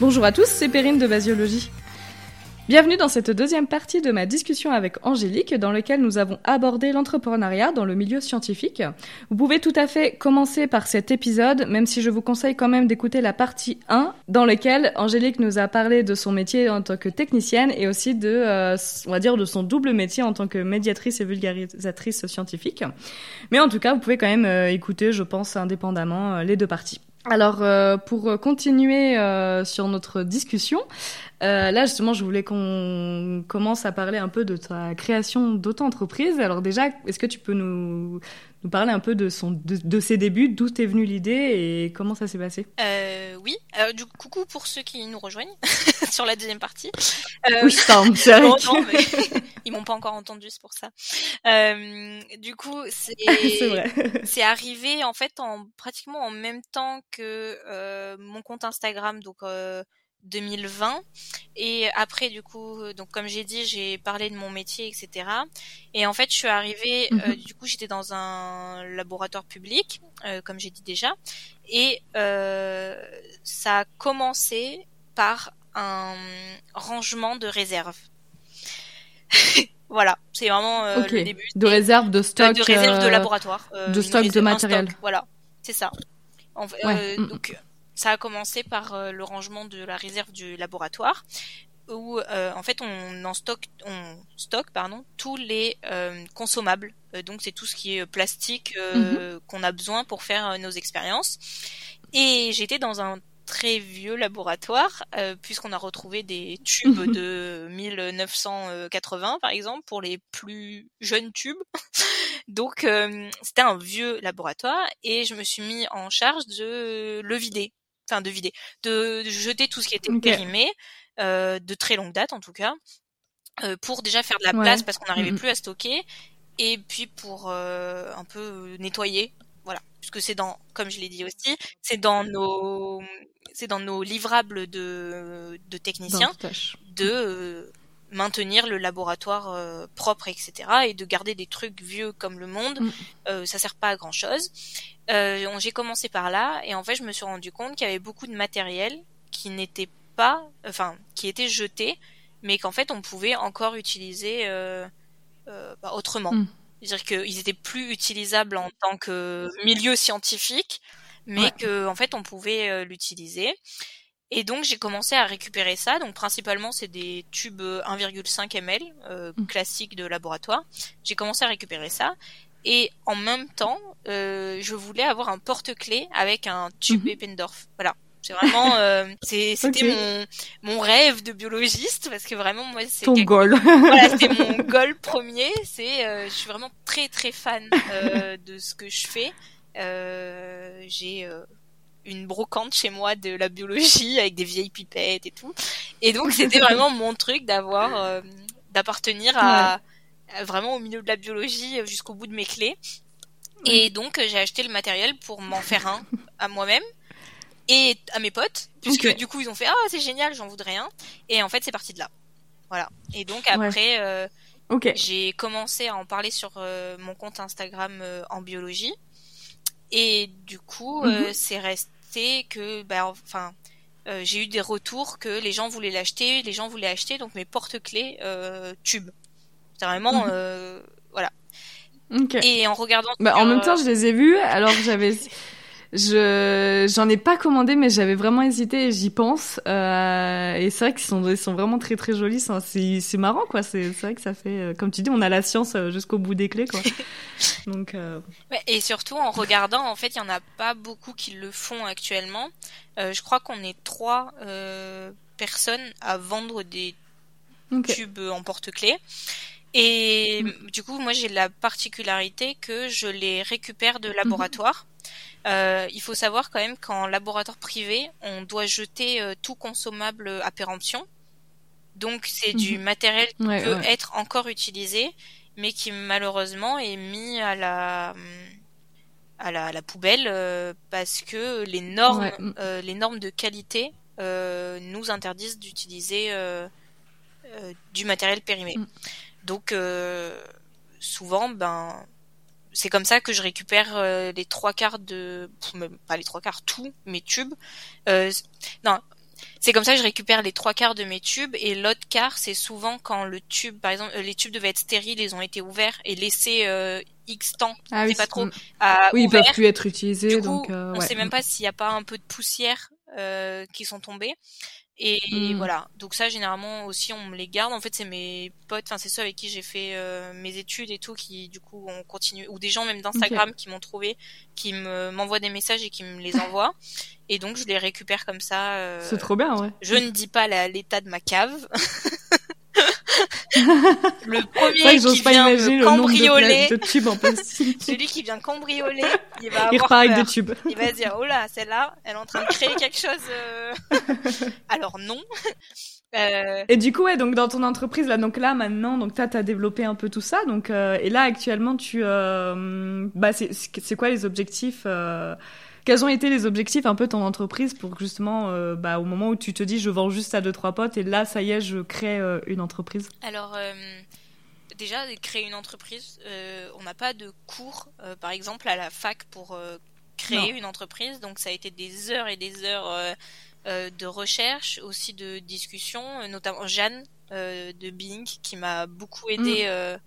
Bonjour à tous, c'est Perrine de Basiologie. Bienvenue dans cette deuxième partie de ma discussion avec Angélique dans laquelle nous avons abordé l'entrepreneuriat dans le milieu scientifique. Vous pouvez tout à fait commencer par cet épisode, même si je vous conseille quand même d'écouter la partie 1 dans laquelle Angélique nous a parlé de son métier en tant que technicienne et aussi de, euh, on va dire, de son double métier en tant que médiatrice et vulgarisatrice scientifique. Mais en tout cas, vous pouvez quand même euh, écouter, je pense, indépendamment euh, les deux parties. Alors, pour continuer sur notre discussion, euh, là justement, je voulais qu'on commence à parler un peu de ta création d'auto-entreprise. Alors déjà, est-ce que tu peux nous, nous parler un peu de, son, de, de ses débuts, d'où t'es venue l'idée et comment ça s'est passé? Euh, Oui, euh, du coucou pour ceux qui nous rejoignent sur la deuxième partie. Euh, oui, c'est ils m'ont pas encore entendu, c'est pour ça. Euh, du coup, c'est c'est arrivé en fait en pratiquement en même temps que euh, mon compte Instagram, donc euh, 2020 et après du coup donc comme j'ai dit j'ai parlé de mon métier etc et en fait je suis arrivée mm euh, du coup j'étais dans un laboratoire public euh, comme j'ai dit déjà. Et euh, ça a commencé par un rangement de réserve voilà. C'est vraiment euh, okay. le début de réserve de stock de réserve de laboratoire de stock de matériel stock, voilà. C'est ça. En, ouais. donc ça a commencé par euh, le rangement de la réserve du laboratoire où euh, en fait on en stocke on stocke pardon tous les euh, consommables donc c'est tout ce qui est plastique mm -hmm. qu'on a besoin pour faire nos expériences et j'étais dans un très vieux laboratoire euh, puisqu'on a retrouvé des tubes de 1980 par exemple pour les plus jeunes tubes. Donc euh, c'était un vieux laboratoire et je me suis mis en charge de le vider, enfin de vider, de, jeter tout ce qui était okay. périmé euh, de très longue date en tout cas pour déjà faire de la place parce qu'on n'arrivait mm -hmm. plus à stocker et puis pour un peu nettoyer voilà puisque c'est dans comme je l'ai dit aussi c'est dans nos c'est dans nos livrables de de techniciens de euh, maintenir le laboratoire euh, propre etc et de garder des trucs vieux comme le monde mm. euh, ça sert pas à grand chose j'ai commencé par là et en fait je me suis rendu compte qu'il y avait beaucoup de matériel qui n'était pas enfin qui était jeté mais qu'en fait on pouvait encore utiliser bah, autrement mm. C'est-à-dire qu'ils étaient plus utilisables en tant que milieu scientifique, mais ouais. que en fait on pouvait euh, l'utiliser. Et donc j'ai commencé à récupérer ça. Donc principalement c'est des tubes 1,5 ml euh, mmh. classiques de laboratoire. J'ai commencé à récupérer ça. Et en même temps, euh, je voulais avoir un porte-clés avec un tube mmh. Eppendorf. Voilà. C'est vraiment, euh, c'était okay. mon, mon rêve de biologiste parce que vraiment moi c'est ton goal. voilà, c'était mon goal premier. C'est, euh, je suis vraiment très très fan euh, de ce que je fais. J'ai une brocante chez moi de la biologie avec des vieilles pipettes et tout. Et donc c'était vraiment mon truc d'avoir, d'appartenir à, à, vraiment au milieu de la biologie jusqu'au bout de mes clés. Et donc j'ai acheté le matériel pour m'en faire un à moi-même et à mes potes puisque okay. du coup ils ont fait ah c'est génial j'en voudrais un et en fait c'est parti de là voilà et donc après ouais. euh, okay. j'ai commencé à en parler sur euh, mon compte Instagram euh, en biologie et du coup mm -hmm. c'est resté que enfin j'ai eu des retours que les gens voulaient l'acheter les gens voulaient acheter donc mes porte-clés tubes c'est vraiment mm -hmm. voilà okay. et en regardant bah, en même temps je les ai vus alors j'avais je j'en ai pas commandé mais j'avais vraiment hésité et j'y pense. Euh, et c'est vrai qu'ils sont ils sont vraiment très très jolis. C'est c'est marrant quoi. C'est vrai que ça fait comme tu dis on a la science jusqu'au bout des clés quoi. Donc euh... et surtout en regardant en fait il y en a pas beaucoup qui le font actuellement. Euh, je crois qu'on est trois euh, personnes à vendre des okay. tubes en porte-clés. Et mmh. du coup moi j'ai la particularité que je les récupère de laboratoire. mmh. Euh, il faut savoir quand même qu'en laboratoire privé, on doit jeter euh, tout consommable à péremption. Donc c'est mmh. du Mhm. matériel qui Ouais, peut ouais. être encore utilisé, mais qui malheureusement est mis à la à la, à la poubelle euh, parce que les normes Ouais. Euh, les normes de qualité euh, nous interdisent d'utiliser du matériel périmé. Mm. Donc euh, souvent, ben, c'est comme ça que je récupère les trois quarts de, pas les trois quarts, tous mes tubes. non, c'est comme ça que je récupère les trois quarts de mes tubes et l'autre quart c'est souvent quand le tube par exemple les tubes devaient être stériles ils ont été ouverts et laissés X temps, ah, oui, pas trop. À oui, ils peuvent plus être utilisés. Du donc, euh, on sait même pas s'il n'y a pas un peu de poussière euh, qui sont tombés. Et, hmm. voilà. Donc ça, généralement aussi, on me les garde. En fait, c'est mes potes, enfin c'est ceux avec qui j'ai fait euh, mes études et tout, qui du coup ont continué, ou des gens même d'Instagram qui m'ont trouvé, qui me m'envoient des messages et qui me les envoient. et donc je les récupère comme ça. Euh, c'est trop bien, ouais. Je ne dis pas l'état de ma cave. le premier qui vient me cambrioler, de, tubes en celui qui vient cambrioler, il va avoir il repart avec des tubes. Il va se dire oh là, celle-là, elle est en train de créer quelque chose. Euh. Alors non. Euh... Et du coup, ouais, donc dans ton entreprise là, donc là maintenant, donc t'as développé un peu tout ça, donc euh, et là actuellement, tu, euh, bah, c'est c'est quoi les objectifs euh, quels ont été les objectifs un peu de ton entreprise pour justement, euh, bah, au moment où tu te dis je vends juste à deux trois potes et là ça y est je crée euh, une entreprise? Alors euh, déjà créer une entreprise, on n'a pas de cours par exemple à la fac pour créer une entreprise, donc ça a été des heures et des heures de recherche, aussi de discussion, notamment Jeanne de Bing qui m'a beaucoup aidé. Mm.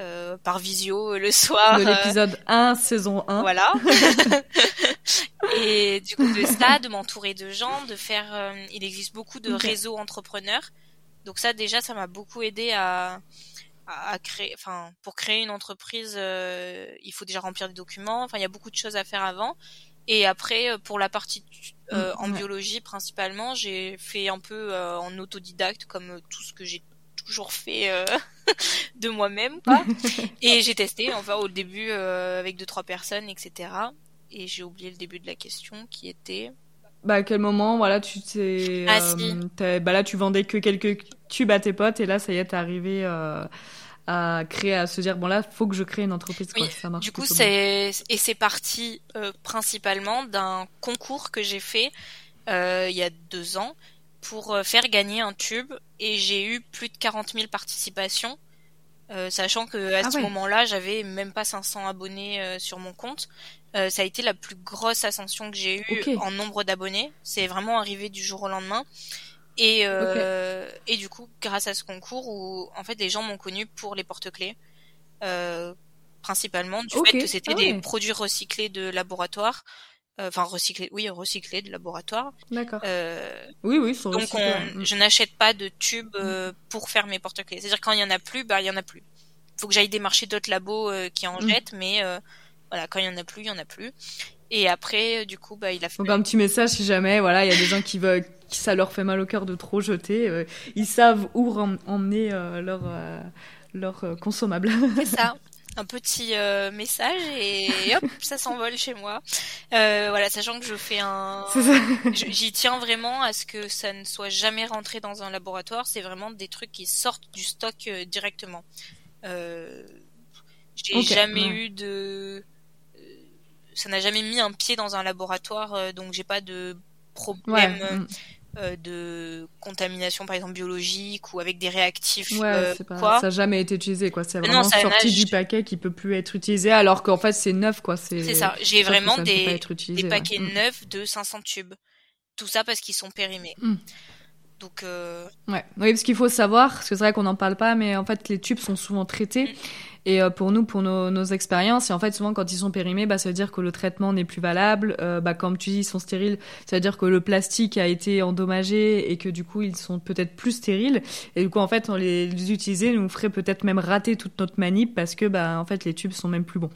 Euh, par visio le soir. De l'épisode 1, saison 1. Voilà. et du coup de ça, de m'entourer de gens, de faire. Euh, il existe beaucoup de réseaux entrepreneurs. Donc ça déjà, ça m'a beaucoup aidé à, à, créer. Enfin, pour créer une entreprise, euh, il faut déjà remplir des documents. Enfin, il y a beaucoup de choses à faire avant. Et après, pour la partie euh, en biologie principalement, j'ai fait un peu en autodidacte comme tout ce que j'ai toujours fait de moi-même, quoi. et j'ai testé, enfin, au début, avec deux, trois personnes, etc et j'ai oublié le début de la question qui était? Bah à quel moment voilà tu t'es ah, si. Euh, bah là tu vendais que quelques tubes à tes potes et là ça y est t'es arrivé euh, à créer à se dire bon là faut que je crée une entreprise oui. ça marche du coup c'est et c'est parti euh, principalement d'un concours que j'ai fait il y a deux ans pour faire gagner un tube et j'ai eu plus de 40 000 participations sachant que à ah ce moment-là j'avais même pas 500 abonnés sur mon compte euh, ça a été la plus grosse ascension que j'ai eue en nombre d'abonnés. C'est vraiment arrivé du jour au lendemain. Et, euh, et du coup, grâce à ce concours où en fait les gens m'ont connu pour les porte-clés, euh, principalement du fait que c'était ah des produits recyclés de laboratoire. Euh, enfin recyclés, oui recyclés de laboratoire. D'accord. Euh, oui oui. Donc on, je n'achète pas de tubes mm. pour faire mes porte-clés. C'est-à-dire quand il y en a plus, bah il y en a plus. Faut que j'aille démarcher d'autres labos qui en mm. jettent, mais voilà, quand il y en a plus, il y en a plus. Et après, du coup, bah, il a fait. Donc un petit message si jamais, voilà, il y a des gens qui veulent, qui ça leur fait mal au cœur de trop jeter, euh, ils savent où emmener euh, leur euh, leur consommable. C'est ça. Un petit message et hop, ça s'envole chez moi. voilà, sachant que je fais un, j'y tiens vraiment à ce que ça ne soit jamais rentré dans un laboratoire. C'est vraiment des trucs qui sortent du stock directement. J'ai jamais eu de ça n'a jamais mis un pied dans un laboratoire, euh, donc j'ai pas de problème mm. Euh, de contamination, par exemple biologique ou avec des réactifs. Ouais, quoi. ça n'a jamais été utilisé, quoi. C'est vraiment sorti du paquet qui peut plus être utilisé, alors qu'en fait c'est neuf, quoi. C'est ça. J'ai vraiment des, des paquets mm. neufs de 500 tubes. Tout ça parce qu'ils sont périmés. Mm. Donc euh... ouais, oui, parce qu'il faut savoir, parce que c'est vrai qu'on n'en parle pas, mais en fait les tubes sont souvent traités. Et euh, pour nous, pour nos, nos, expériences, et en fait, souvent quand ils sont périmés, bah, ça veut dire que le traitement n'est plus valable. Euh, bah, comme tu dis, ils sont stériles, ça veut dire que le plastique a été endommagé et que du coup, ils sont peut-être plus stériles. Et du coup, en fait, on les, les utiliser nous ferait peut-être même rater toute notre manip parce que, bah, en fait, les tubes sont même plus bons.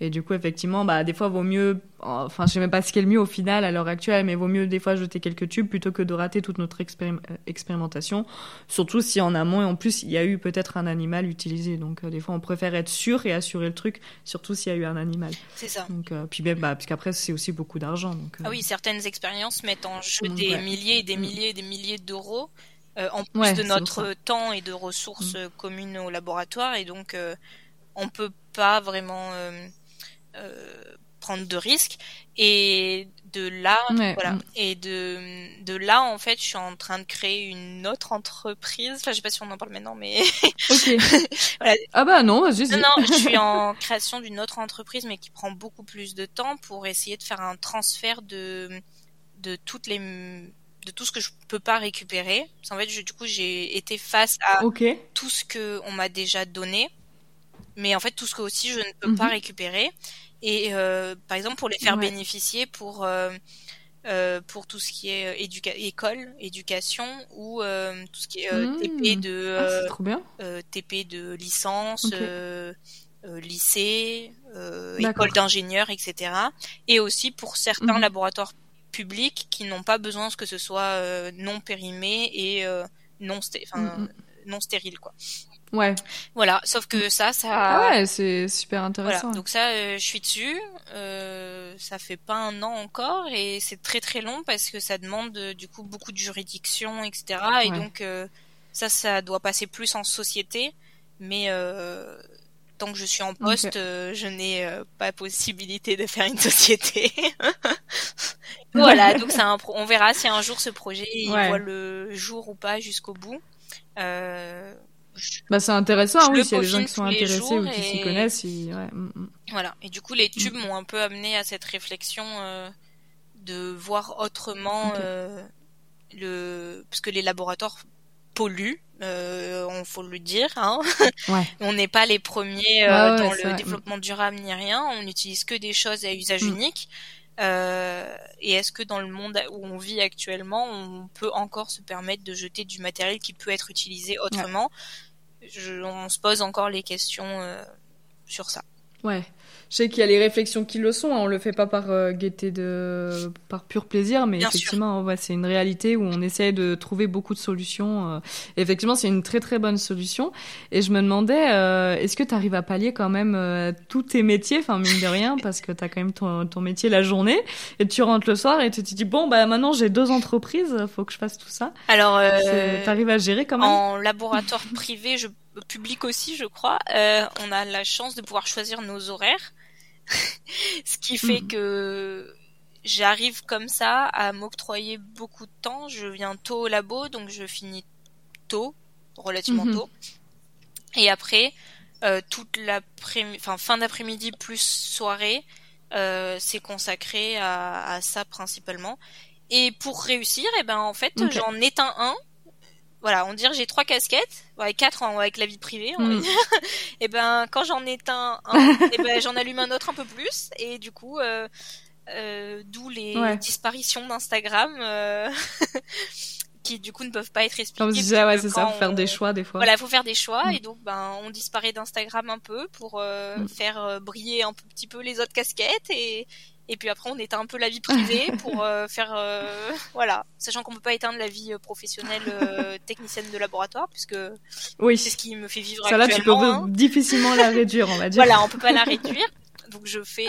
Et du coup, effectivement, bah, des fois, vaut mieux, enfin, je sais même pas ce qui est le mieux au final à l'heure actuelle, mais vaut mieux des fois jeter quelques tubes plutôt que de rater toute notre euh, expérimentation. Surtout si en amont et en plus, il y a eu peut-être un animal utilisé. Donc, euh, des fois, on préfère être sûr et assurer le truc, surtout s'il y a eu un animal. C'est ça. Donc, euh, puis même, bah, parce qu'après, c'est aussi beaucoup d'argent. Donc, Ah oui, certaines expériences mettent en jeu des milliers et des mm. milliers et des milliers d'euros. en plus de notre temps et de ressources mm. communes au laboratoire et donc on peut pas vraiment prendre de risques. Et de là voilà. Et de de là en fait je suis en train de créer une autre entreprise. Enfin je sais pas si on en parle maintenant mais ah bah non juste non, non je suis en création d'une autre entreprise mais qui prend beaucoup plus de temps pour essayer de faire un transfert de de toutes les de tout ce que je peux pas récupérer. En fait du coup j'ai été face à tout ce que on m'a déjà donné. Mais en fait tout ce que aussi je ne peux pas mhm. récupérer et euh, par exemple pour les faire bénéficier pour euh, euh, pour tout ce qui est éduca école, éducation ou tout ce qui est TP mmh. de ah, TP de licence, lycée, école d'ingénieur, etc. Et aussi pour certains mmh. laboratoires publics qui n'ont pas besoin que ce soit non périmé et non, mmh, non stérile quoi. Ouais. Voilà, sauf que ça, ça. Ah ouais, c'est super intéressant. Voilà. Donc ça, euh, je suis dessus. Euh, ça fait pas un an encore et c'est très très long parce que ça demande euh, du coup beaucoup de juridiction, etc. Et donc euh, ça, ça doit passer plus en société. Mais tant que je suis en poste, je n'ai pas possibilité de faire une société. voilà, donc un on verra si un jour ce projet il voit le jour ou pas jusqu'au bout. Euh, bah c'est intéressant, oui, s'il y a des gens qui sont intéressés ou qui s'y connaissent. Ouais. Mm, mm. Voilà. Et du coup, les tubes mm. m'ont un peu amené à cette réflexion euh, de voir autrement euh, le, parce que les laboratoires polluent, euh, on faut le dire. Hein. Ouais. on n'est pas les premiers euh, dans le développement durable ni rien. On n'utilise que des choses à usage unique. Euh, et est-ce que dans le monde où on vit actuellement, on peut encore se permettre de jeter du matériel qui peut être utilisé autrement? Je, on se pose encore les questions euh, sur ça. Ouais. Je sais qu'il y a les réflexions qui le sont, hein. on le fait pas par euh, gaieté de, par pur plaisir, mais effectivement, ouais, c'est une réalité où on essaie de trouver beaucoup de solutions. Euh. effectivement, c'est une très très bonne solution. Et je me demandais, euh, est-ce que tu arrives à pallier quand même euh, tous tes métiers, enfin mine de rien, parce que tu as quand même ton, ton métier la journée, et tu rentres le soir et tu te dis bon bah maintenant j'ai deux entreprises, faut que je fasse tout ça. Alors, tu arrives à gérer quand même? En laboratoire privé, je public aussi, je crois, euh, on a la chance de pouvoir choisir nos horaires, ce qui fait mhm. que j'arrive comme ça à m'octroyer beaucoup de temps. Je viens tôt au labo, donc je finis tôt, relativement mhm. tôt, et après euh, toute l'après, enfin fin d'après-midi plus soirée, euh, c'est consacré à, ça principalement. Et pour réussir, et eh ben en fait, j'en éteins un voilà, on dirait j'ai trois casquettes, ouais, quatre avec la vie privée, on mm. et ben quand j'en éteins un, et ben j'en allume un autre un peu plus, et du coup, euh, euh, d'où les disparitions d'Instagram. Euh, qui du coup ne peuvent pas être expliquées. Comme je disais, ouais, c'est ça, faut faire des choix des fois. Voilà, faut faire des choix mm. et donc ben on disparaît d'Instagram un peu pour euh, mm. faire euh, briller un petit peu les autres casquettes et et puis après, on éteint un peu la vie privée pour euh, faire, euh, voilà, sachant qu'on peut pas éteindre la vie euh, professionnelle technicienne de laboratoire, puisque oui. c'est ce qui me fait vivre Ça là, tu peux hein. difficilement la réduire, on va dire. Voilà, on peut pas la réduire. Donc je fais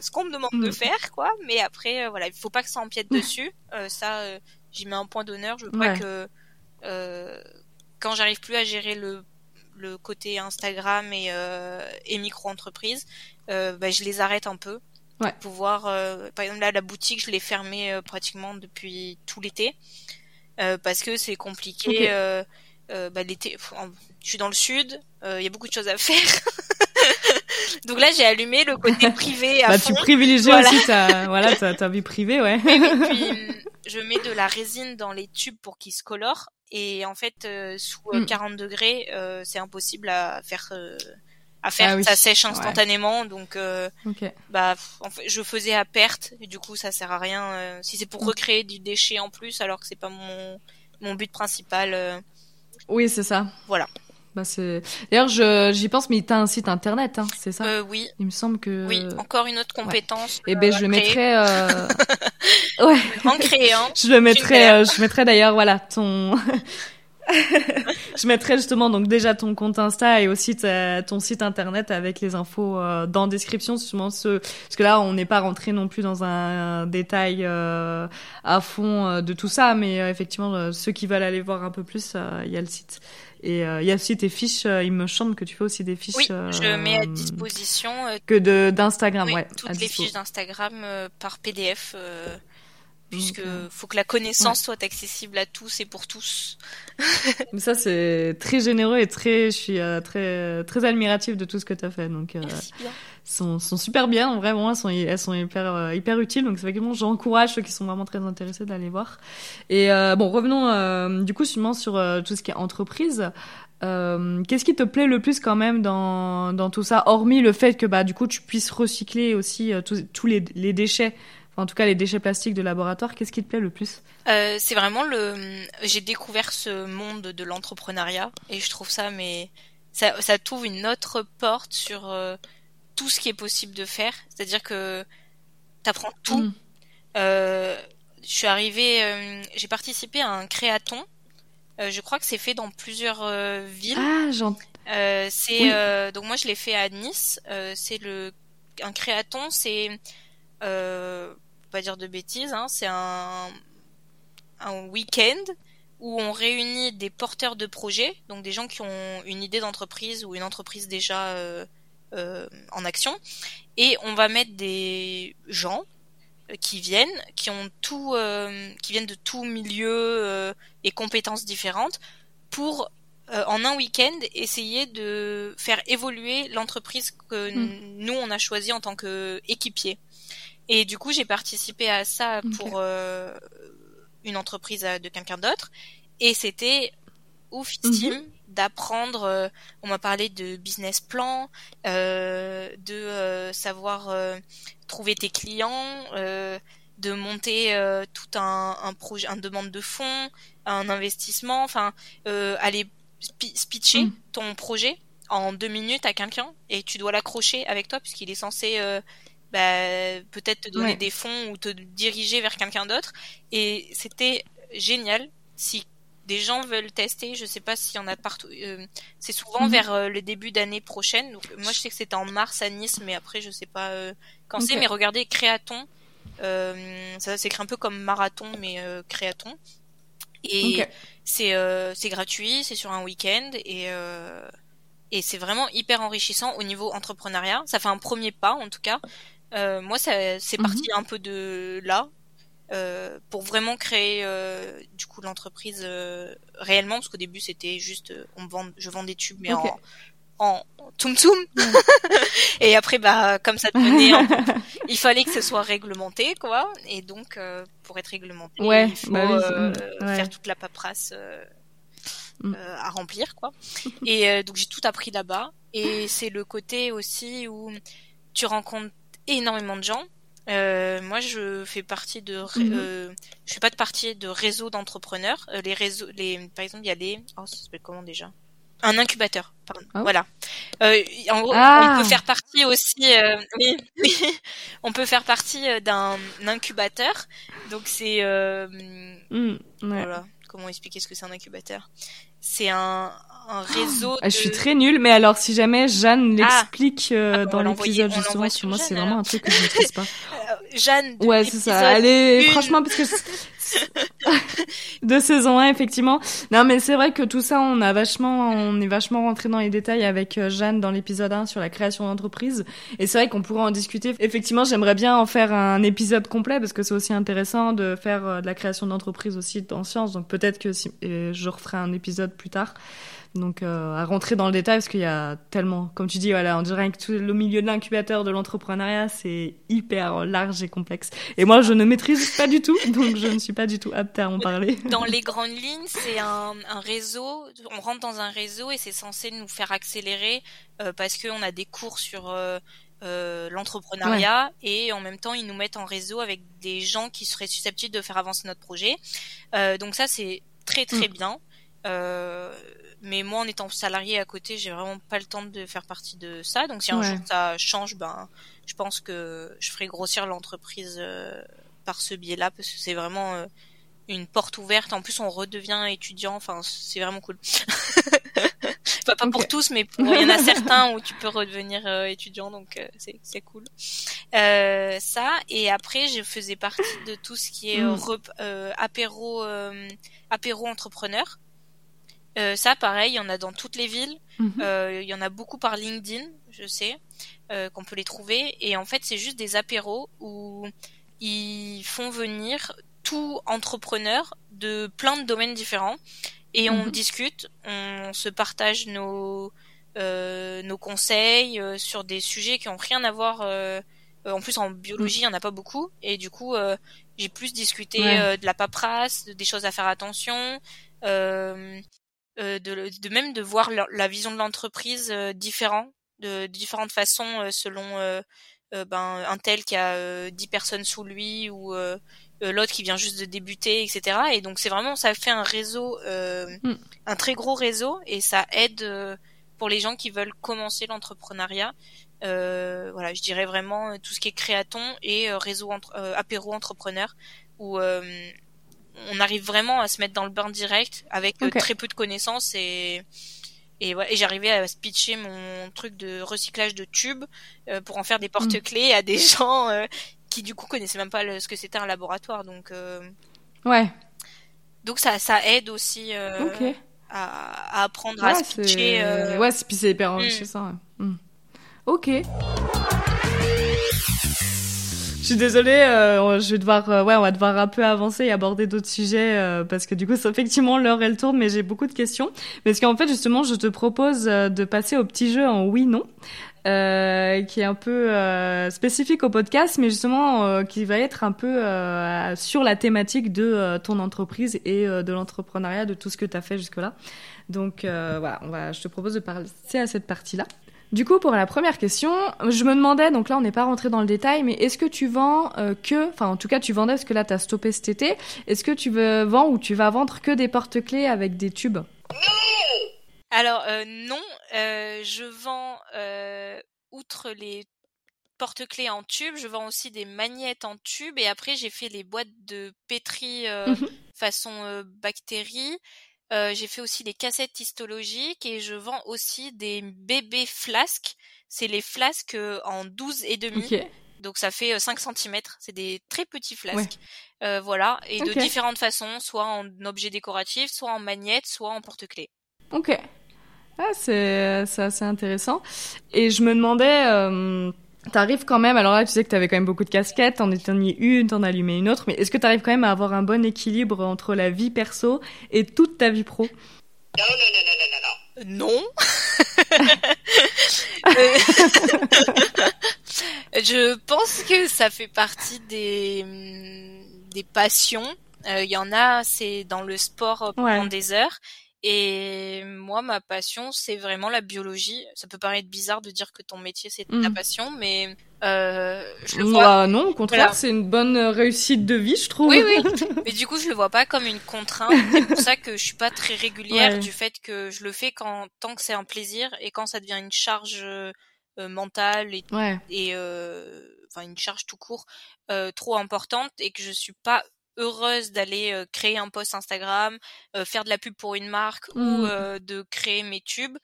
ce qu'on me demande de mm. faire, quoi. Mais après, voilà, il faut pas que ça empiète dessus. ça, j'y mets un point d'honneur. Je veux pas que quand j'arrive plus à gérer le le côté Instagram et, et micro-entreprise, bah, je les arrête un peu Ouais. Pouvoir, euh, par exemple là, la boutique, je l'ai fermée euh, pratiquement depuis tout l'été euh, parce que c'est compliqué. bah, l'été, je suis dans le sud, il y a beaucoup de choses à faire. Donc là, j'ai allumé le côté privé à bah, Tu privilégies aussi ta, voilà, ta, ta, vie privée, ouais. Et puis, je mets de la résine dans les tubes pour qu'ils se colorent. Et en fait, sous 40 mm. degrés, c'est impossible à faire à faire, ah ça sèche instantanément, donc euh, bah en fait, je faisais à perte et du coup ça sert à rien. Euh, si c'est pour mm. recréer du déchet en plus, alors que c'est pas mon mon but principal. Euh, oui, c'est ça. Voilà. Bah c'est. D'ailleurs, je j'y pense, mais t'as un site internet, hein, c'est ça? Euh, Oui. Il me semble que. Oui, encore une autre compétence. Et eh ben je le mettrai. ouais. En créant. je le mettrai. je mettrai d'ailleurs, voilà, ton. je mettrai justement donc déjà ton compte Insta et aussi ton site internet avec les infos euh, dans description justement ce parce que là on n'est pas rentré non plus dans un, détail euh, à fond euh, de tout ça mais effectivement ceux qui veulent aller voir un peu plus il y a le site. Et il y a aussi tes fiches il me semble que tu fais aussi des fiches oui je mets à disposition que de d'instagram ouais toutes les fiches d'Instagram par PDF puisque euh, faut que la connaissance soit accessible à tous et pour tous. Mais ça c'est très généreux et très je suis euh, très très admirative de tout ce que tu as fait. Donc euh, sont sont super bien vraiment elles sont elles sont hyper euh, hyper utiles. Donc c'est vraiment j'encourage ceux qui sont vraiment très intéressés d'aller voir. Et bon revenons du coup sûrement sur tout ce qui est entreprise. Qu'est-ce qui te plaît le plus quand même dans, dans tout ça, hormis le fait que bah du coup tu puisses recycler aussi tous les, les déchets en tout cas les déchets plastiques de laboratoire, qu'est-ce qui te plaît le plus euh, C'est vraiment le. J'ai découvert ce monde de l'entrepreneuriat et je trouve ça, mais ça, ça t'ouvre une autre porte sur euh, tout ce qui est possible de faire. C'est-à-dire que t'apprends tout. Mm. Euh, je suis arrivée, j'ai participé à un créaton. je crois que c'est fait dans plusieurs villes. Ah, j'en. c'est donc moi je l'ai fait à Nice. c'est le un créaton, c'est pas dire de bêtises, hein, c'est un, un week-end où on réunit des porteurs de projets, donc des gens qui ont une idée d'entreprise ou une entreprise déjà euh, euh, en action, et on va mettre des gens euh, qui viennent, qui ont tout, qui viennent de tout milieu et compétences différentes, pour en un week-end essayer de faire évoluer l'entreprise que hmm. nous on a choisi en tant qu'équipier. Et du coup, j'ai participé à ça pour euh, une entreprise de quelqu'un d'autre. Et c'était oufissime mhm. d'apprendre. Euh, on m'a parlé de business plan, euh, de euh, savoir trouver tes clients, de monter tout un, un, projet, un demande de fonds, un investissement. Enfin, aller pitcher mhm. ton projet en deux minutes à quelqu'un et tu dois l'accrocher avec toi puisqu'il est censé bah, peut-être te donner des fonds ou te diriger vers quelqu'un d'autre. Et c'était génial. Si des gens veulent tester, je sais pas s'il y en a partout. Euh, c'est souvent mhm. vers euh, le début d'année prochaine. Donc, moi, je sais que c'était en mars à Nice, mais après, je sais pas euh, quand c'est. Mais regardez, Créaton. ça s'écrit un peu comme marathon, mais Créaton. Et c'est c'est gratuit, c'est sur un week-end et et c'est vraiment hyper enrichissant au niveau entrepreneuriat. Ça fait un premier pas en tout cas. Euh, moi, c'est mhm. parti un peu de là. Euh, pour vraiment créer euh, du coup l'entreprise euh, réellement parce qu'au début c'était juste euh, on vend je vends des tubes mais en en tum tum et après bah comme ça devenait il fallait que ce soit réglementé quoi. Et donc pour être réglementé il faut bah faire toute la paperasse mm. à remplir quoi. Et donc j'ai tout appris là-bas. Et c'est le côté aussi où tu rencontres énormément de gens. Euh, moi, je fais partie de, mhm. euh, je fais pas de partie de réseau d'entrepreneurs. Euh, les réseaux, les, par exemple, il y a les, oh, ça s'appelle comment déjà? Un incubateur. Pardon. Ah voilà. Euh, en gros, ah. on peut faire partie aussi. oui, on peut faire partie d'un incubateur. Donc c'est, mm, voilà. Comment expliquer ce que c'est un incubateur? C'est un, un réseau. Ah, je suis très nulle, mais alors si jamais Jeanne ah. l'explique euh, ah, dans l'épisode justement, moi c'est vraiment un truc que je ne maîtrise pas. Euh, Jeanne. ouais, c'est ça. Allez, franchement, parce que de saison 1 effectivement. Non, mais c'est vrai que tout ça, on a vachement, on est vachement rentré dans les détails avec euh, Jeanne dans l'épisode 1 sur la création d'entreprise. Et c'est vrai qu'on pourrait en discuter. Effectivement, j'aimerais bien en faire un épisode complet parce que c'est aussi intéressant de faire de la création d'entreprise aussi en sciences. Donc peut-être que si, je referai un épisode plus tard. Donc euh, à rentrer dans le détail parce qu'il y a tellement, comme tu dis, voilà, on dirait que tout le milieu de l'incubateur de l'entrepreneuriat c'est hyper large et complexe. Et moi je ne maîtrise pas du tout, donc je ne suis pas du tout apte à en parler. Dans les grandes lignes, c'est un, un, réseau. On rentre dans un réseau et c'est censé nous faire accélérer euh, parce qu'on a des cours sur euh, euh, l'entrepreneuriat et en même temps ils nous mettent en réseau avec des gens qui seraient susceptibles de faire avancer notre projet. Euh, donc ça c'est très très mm. bien. Euh, mais moi, en étant salarié à côté, j'ai vraiment pas le temps de faire partie de ça. Donc, si un jour ça change, ben, je pense que je ferai grossir l'entreprise euh, par ce biais-là, parce que c'est vraiment euh, une porte ouverte. En plus, on redevient étudiant. Enfin, c'est vraiment cool. pas pour tous, mais il y en a certains où tu peux redevenir euh, étudiant, donc euh, c'est cool. Euh, ça et après, je faisais partie de tout ce qui est mm. apéro apéro entrepreneur. Ça, pareil, il y en a dans toutes les villes. Mm-hmm. Il y en a beaucoup par LinkedIn, je sais, qu'on peut les trouver. Et en fait, c'est juste des apéros où ils font venir tout entrepreneur de plein de domaines différents et on mhm. discute, on se partage nos euh, nos conseils euh, sur des sujets qui ont rien à voir. Euh, en plus, en biologie, il n'y en a pas beaucoup, et du coup, j'ai plus discuté de la paperasse, des choses à faire attention, de, de, même de voir la, vision de l'entreprise différent, de, différentes façons selon ben un tel qui a 10 personnes sous lui ou euh, l'autre qui vient juste de débuter, etc. Et donc c'est vraiment ça fait un réseau, euh, mm. un très gros réseau, et ça aide euh, pour les gens qui veulent commencer l'entrepreneuriat. voilà, je dirais vraiment tout ce qui est créaton et réseau entre, apéro entrepreneur où on arrive vraiment à se mettre dans le bain direct avec très peu de connaissances et et, ouais, et j'arrivais à pitcher mon truc de recyclage de tubes pour en faire des porte-clés à des gens qui du coup connaissaient même pas ce que c'était un laboratoire. Donc, euh, ouais. Donc ça, ça aide aussi euh, à, à, apprendre à se pitcher. Euh... Ouais, puis c'est hyper enrichissant. Mm. Mm. Ok. Je suis désolée, euh, euh, on va devoir un peu avancer et aborder d'autres sujets euh, parce que du coup, effectivement, l'heure elle tourne, mais j'ai beaucoup de questions. Mais ce qu'en fait, justement, je te propose de passer au petit jeu en oui/non. Qui est un peu spécifique au podcast, mais justement qui va être un peu sur la thématique de ton entreprise et de l'entrepreneuriat, de tout ce que tu as fait jusque-là. Donc voilà, je te propose de passer à cette partie-là. Du coup, pour la première question, je me demandais, donc là on n'est pas rentré dans le détail, mais est-ce que tu vends que, enfin en tout cas tu vendais parce que là tu as stoppé cet été, est-ce que tu veux vendre ou tu vas vendre que des porte-clés avec des tubes? Alors euh, non, euh, je vends euh, outre les porte-clés en tube, je vends aussi des magnettes en tube et après j'ai fait les boîtes de pétri mmh façon bactéries. J'ai fait aussi des cassettes histologiques et je vends aussi des bébés flasques. C'est les flasques en 12 et demi. Donc ça fait 5 cm, c'est des très petits flasques. voilà, et de différentes façons, soit en objet décoratif, soit en magnette, soit en porte-clés. Ok. Ah, c'est assez intéressant. Et je me demandais, euh, t'arrives quand même, alors là tu sais que t'avais quand même beaucoup de casquettes, t'en éteignis une, t'en allumais une autre, mais est-ce que t'arrives quand même à avoir un bon équilibre entre la vie perso et toute ta vie pro? Non, non, non, non, non, non. Non. je pense que ça fait partie des, des passions. Il euh, y en a, c'est dans le sport pendant des heures. Et moi, ma passion, c'est vraiment la biologie. Ça peut paraître bizarre de dire que ton métier, c'est ta mmh. passion, mais euh, je le vois. Bah, non, au contraire, c'est une bonne réussite de vie, je trouve. Oui, oui. mais du coup, je le vois pas comme une contrainte. C'est pour ça que je suis pas très régulière du fait que je le fais quand tant que c'est un plaisir et quand ça devient une charge euh, mentale et, et euh, enfin une charge tout court euh, trop importante et que je suis pas heureuse d'aller euh, créer un post Instagram, euh, faire de la pub pour une marque ou mmh. euh, de créer mes tubes,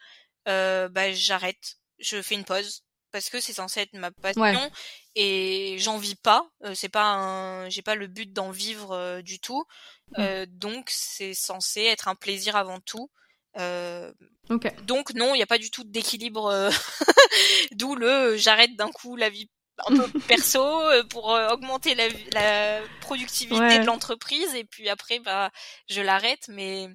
bah j'arrête, je fais une pause parce que c'est censé être ma passion et j'en vis pas. c'est pas un, j'ai pas le but d'en vivre du tout. Mmh. donc c'est censé être un plaisir avant tout. Donc non, il n'y a pas du tout d'équilibre. D'où le j'arrête d'un coup la vie un peu perso euh, pour euh, augmenter la, la productivité de l'entreprise et puis après bah je l'arrête. Mais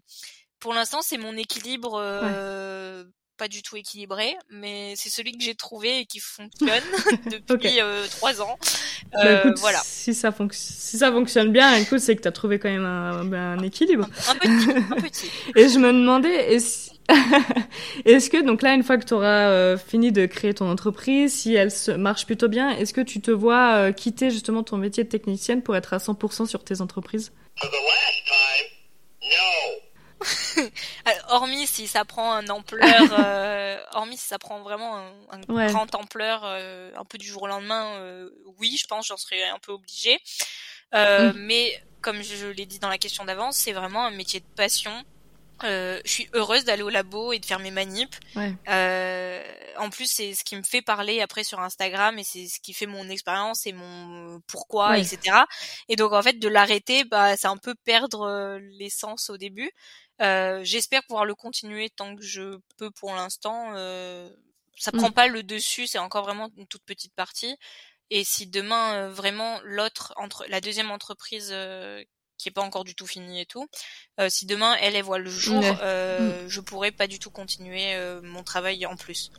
pour l'instant c'est mon équilibre euh, pas du tout équilibré mais c'est celui que j'ai trouvé et qui fonctionne depuis trois ans. Bah, écoute, voilà. si ça si ça fonctionne bien écoute c'est que tu as trouvé quand même un, un équilibre. un petit, un petit. et je me demandais est-ce est-ce que, donc là, une fois que tu auras euh, fini de créer ton entreprise, si elle se marche plutôt bien, est-ce que tu te vois euh, quitter justement ton métier de technicienne pour être à 100% sur tes entreprises? hormis si ça prend un ampleur, euh, hormis si ça prend vraiment un, grand ampleur, un peu du jour au lendemain, oui, je pense, j'en serais un peu obligée. Euh, Mais comme je l'ai dit dans la question d'avance, c'est vraiment un métier de passion. Euh, je suis heureuse d'aller au labo et de faire mes manips. Ouais. Euh, en plus, c'est ce qui me fait parler après sur Instagram et c'est ce qui fait mon expérience et mon pourquoi, Ouais. etc. Et donc en fait, de l'arrêter, bah, c'est un peu perdre euh, l'essence au début. Euh, J'espère pouvoir le continuer tant que je peux pour l'instant. Euh, ça Mm. prend pas le dessus, c'est encore vraiment une toute petite partie. Et si demain euh, vraiment l'autre entre la deuxième entreprise euh, qui est pas encore du tout finie et tout, euh, si demain elle elle voit le jour, euh, je pourrais pas du tout continuer euh, mon travail en plus,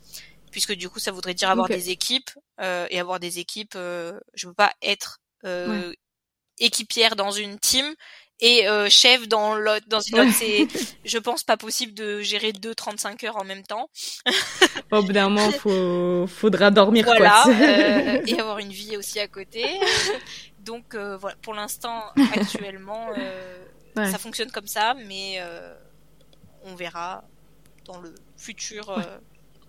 puisque du coup ça voudrait dire avoir des équipes euh, et avoir des équipes, euh, je peux pas être euh, équipière dans une team et euh, chef dans l'autre dans une Ouais. autre c'est je pense pas possible de gérer deux 35 heures en même temps Au bout d'un moment, faut, faudra dormir, voilà quoi. euh, et avoir une vie aussi à côté donc euh, voilà pour l'instant actuellement euh, Ouais. ça fonctionne comme ça mais euh, on verra dans le futur euh,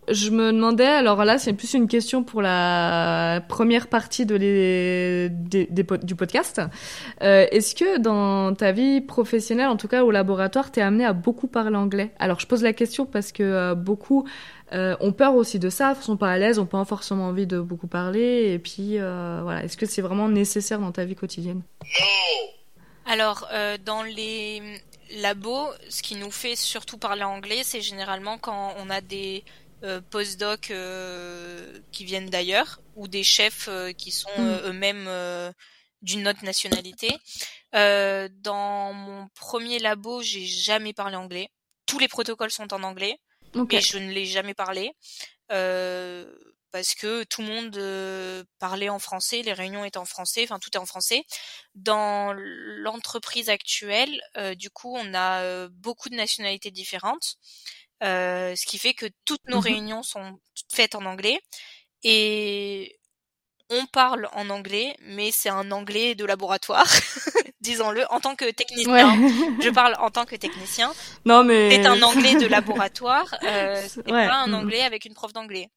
Je me demandais, alors là, c'est plus une question pour la première partie de les, des, des po- du podcast. Euh, Est-ce que dans ta vie professionnelle, en tout cas au laboratoire, t'es amené à beaucoup parler anglais? Alors, je pose la question parce que euh, beaucoup euh, ont peur aussi de ça, sont pas à l'aise, ont pas forcément envie de beaucoup parler. Et puis, euh, voilà, est-ce que c'est vraiment nécessaire dans ta vie quotidienne? Alors, euh, dans les labos, ce qui nous fait surtout parler anglais, c'est généralement quand on a des euh, postdocs euh, qui viennent d'ailleurs ou des chefs euh, qui sont Mm. eux-mêmes euh, d'une autre nationalité. Euh, dans mon premier labo, j'ai jamais parlé anglais. Tous les protocoles sont en anglais Ok. mais je ne l'ai jamais parlé euh, parce que tout le monde euh, parlait en français, les réunions étaient en français, enfin tout est en français. Dans l'entreprise actuelle, euh, du coup, on a euh, beaucoup de nationalités différentes, euh, ce qui fait que toutes nos Mhm. réunions sont faites en anglais et on parle en anglais, mais c'est un anglais de laboratoire, disons-le, en tant que Ouais. technicien. Je parle en tant que technicien. non, mais. C'est un anglais de laboratoire, euh, c'est Ouais, pas un mm. anglais avec une prof d'anglais.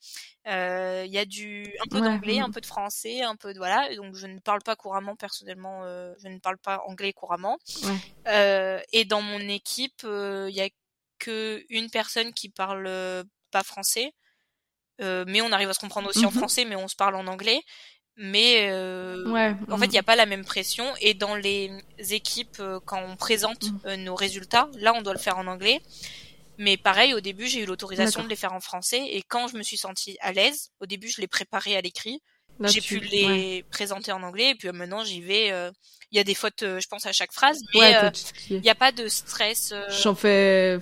Euh, Il y a du un peu Ouais, d'anglais, mm. un peu de français, un peu de voilà. Donc je ne parle pas couramment personnellement, euh, je ne parle pas anglais couramment. Ouais. Euh, et dans mon équipe, euh, il y a que une personne qui parle euh, pas français, Euh, mais on arrive à se comprendre aussi en Mhm. français, mais on se parle en anglais. Mais euh, Ouais. en fait, il n'y a pas la même pression. Et dans les équipes, euh, quand on présente Mm. euh, nos résultats, là, on doit le faire en anglais. Mais pareil, au début, j'ai eu l'autorisation de les faire en français. Et quand je me suis sentie à l'aise, au début, je les préparais à l'écrit. J'ai pu les ouais. présenter en anglais. Et puis maintenant, j'y vais. euh, Il y a des fautes, je pense, à chaque phrase. Mais Ouais, euh, il n'y a pas de stress. euh, J'en fais,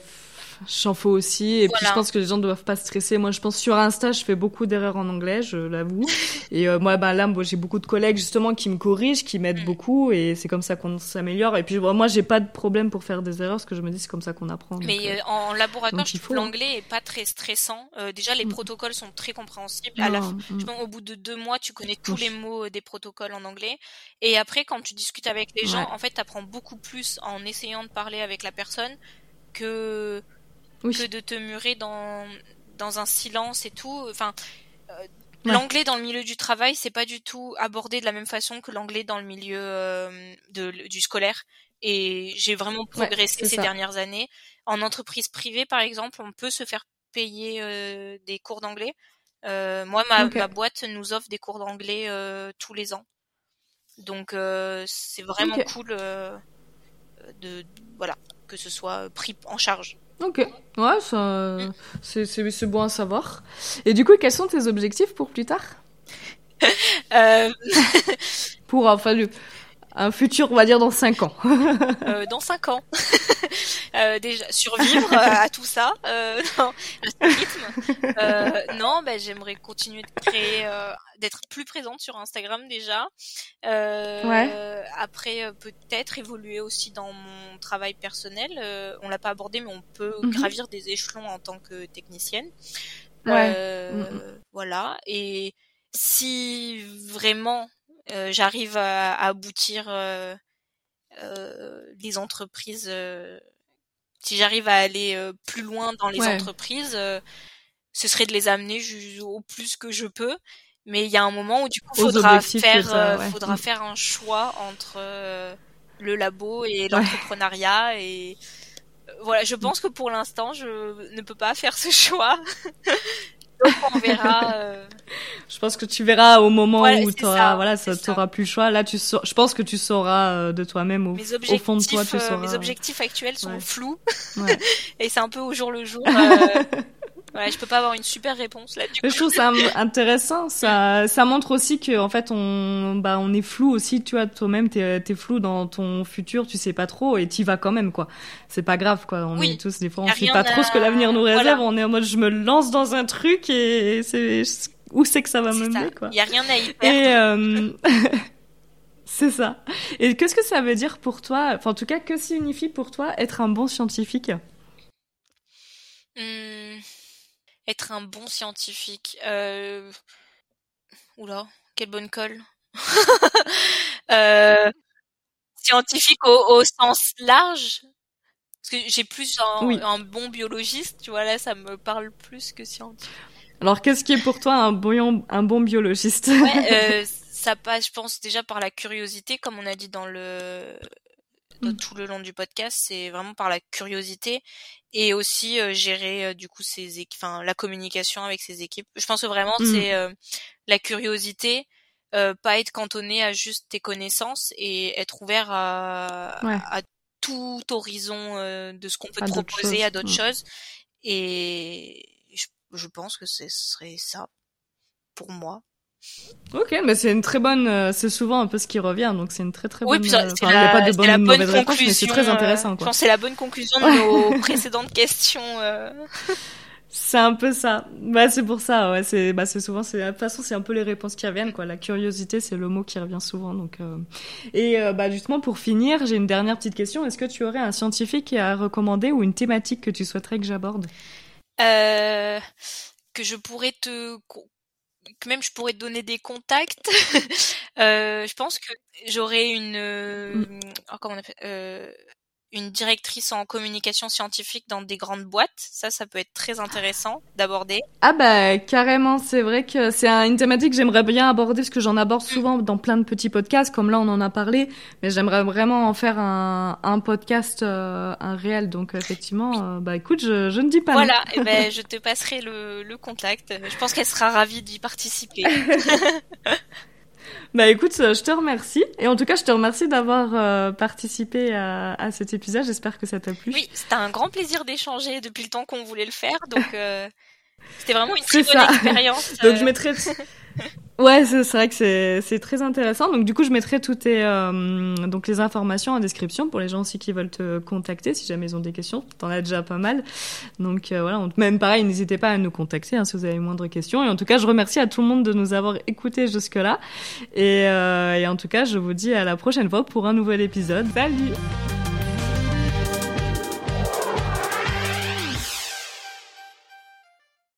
j'en fais aussi. Et puis je pense que les gens ne doivent pas stresser. Moi, je pense sur Insta, je fais beaucoup d'erreurs en anglais, je l'avoue. et euh, moi, ben là, j'ai beaucoup de collègues justement qui me corrigent, qui m'aident Mm. beaucoup, et c'est comme ça qu'on s'améliore. Et puis moi, j'ai pas de problème pour faire des erreurs, parce que je me dis c'est comme ça qu'on apprend. Mais euh, euh, en laboratoire, donc je il trouve faut, l'anglais est pas très stressant. Euh, déjà, les Mm. protocoles sont très compréhensibles. À la mm. je pense, au bout de deux mois, tu connais tous les mots des protocoles en anglais. Et après, quand tu discutes avec les gens, Ouais. en fait, tu apprends beaucoup plus en essayant de parler avec la personne que Oui. que de te murer dans dans un silence et tout. Enfin, euh, Ouais. l'anglais dans le milieu du travail, c'est pas du tout abordé de la même façon que l'anglais dans le milieu euh, de, du scolaire. Et j'ai vraiment progressé ces ça. dernières années. En entreprise privée, par exemple, on peut se faire payer euh, des cours d'anglais. Euh, moi, ma, ma boîte nous offre des cours d'anglais euh, tous les ans. Donc, euh, c'est vraiment cool euh, de voilà que ce soit pris en charge. Ok, ouais, ça, Mm. c'est, bon à savoir. Et du coup, quels sont tes objectifs pour plus tard? Euh, Pour enfin, le- un futur, on va dire, dans 5 ans. euh, dans cinq ans. Euh, déjà survivre euh, à tout ça, euh, non, à ce rythme. Euh, non, ben j'aimerais continuer de créer, euh, d'être plus présente sur Instagram déjà. Euh, Ouais. Après, euh, peut-être évoluer aussi dans mon travail personnel. Euh, on l'a pas abordé, mais on peut Mhm. gravir des échelons en tant que technicienne. Ouais. Euh, Mhm. Voilà. Et si vraiment euh, j'arrive à, à aboutir euh, euh, les entreprises, euh, si j'arrive à aller euh, plus loin dans les Ouais. entreprises, euh, ce serait de les amener au plus que je peux. Mais il y a un moment où du coup, faudra faire, faudra mm. faire un choix entre le labo et l'entrepreneuriat et voilà, je pense que pour l'instant, je ne peux pas faire ce choix. Donc on verra. Euh. Je pense que tu verras au moment où tu auras, voilà, ça, t'auras plus le choix. Là, tu je pense que tu sauras euh, de toi-même au, au, fond de toi, tu euh, sauras. Mes objectifs actuels sont flous et c'est un peu au jour le jour. Ouais, je peux pas avoir une super réponse là. Du coup. Je trouve ça intéressant. Ça, ça montre aussi que en fait on, bah, on est flou aussi. Tu vois, toi-même, t'es, es flou dans ton futur. Tu sais pas trop et t'y vas quand même quoi. C'est pas grave quoi. On est tous des fois, on sait pas trop ce que l'avenir nous réserve. On est en mode, je me lance dans un truc et c'est où c'est que ça va me mener quoi. Il y a rien à y perdre. Et euh... c'est ça. Et qu'est-ce que ça veut dire pour toi Enfin, en tout cas, que signifie pour toi être un bon scientifique? Hmm être un bon scientifique. Euh... Oula, quelle bonne colle. euh... Scientifique au, sens large. Parce que j'ai plus un, bon biologiste, tu vois, là, ça me parle plus que scientifique. Alors, qu'est-ce qui est pour toi un bon, un bon biologiste? Ouais, euh, Ça passe, je pense, déjà par la curiosité, comme on a dit dans le, Mm. tout le long du podcast, c'est vraiment par la curiosité et aussi euh, gérer euh, du coup ses enfin la communication avec ses équipes. Je pense que vraiment mm. c'est euh, la curiosité, pas être cantonné à juste tes connaissances et être ouvert à, à tout horizon de ce qu'on peut te proposer à d'autres mm. choses. Et je, je pense que ce serait ça pour moi. Ok, mais c'est une très bonne. Euh, c'est souvent un peu ce qui revient, donc c'est une très très bonne. Oui, puis euh, il n'y a pas de bonne, la bonne conclusion. mais c'est très intéressant. Quoi. Je pense c'est la bonne conclusion de nos précédentes questions. Euh. C'est un peu ça. Bah c'est pour ça. Ouais, c'est bah c'est souvent c'est de toute façon c'est un peu les réponses qui reviennent quoi. La curiosité c'est le mot qui revient souvent donc. Et bah justement pour finir j'ai une dernière petite question. Est-ce que tu aurais un scientifique à recommander ou une thématique que tu souhaiterais que j'aborde? Euh que je pourrais te même je pourrais te donner des contacts. euh, je pense que j'aurais une, euh, mm. oh, comment on appelle, euh, une directrice en communication scientifique dans des grandes boîtes. Ça, ça peut être très intéressant d'aborder. Ah bah carrément, c'est vrai que c'est une thématique que j'aimerais bien aborder parce que j'en aborde souvent dans plein de petits podcasts, comme là on en a parlé, mais j'aimerais vraiment en faire un, un podcast, euh, un réel. Donc effectivement, euh, bah écoute, je, je ne dis pas. Voilà, et eh ben je te passerai le, le contact. Je pense qu'elle sera ravie d'y participer. Bah écoute, euh, je te remercie. Et en tout cas, je te remercie d'avoir euh, participé à, à, cet épisode. J'espère que ça t'a plu. Oui, c'était un grand plaisir d'échanger depuis le temps qu'on voulait le faire. Donc, euh, c'était vraiment une très bonne expérience. donc, je mettrai... Ouais, c'est vrai que c'est très intéressant. Donc du coup, je mettrai toutes tes, euh, donc les informations en description pour les gens aussi qui veulent te contacter si jamais ils ont des questions. T'en as déjà pas mal. Donc euh, voilà, même pareil, n'hésitez pas à nous contacter hein, si vous avez moindre question. Et en tout cas, je remercie à tout le monde de nous avoir écoutés jusque là. Et, euh, et en tout cas, je vous dis à la prochaine fois pour un nouvel épisode. Salut.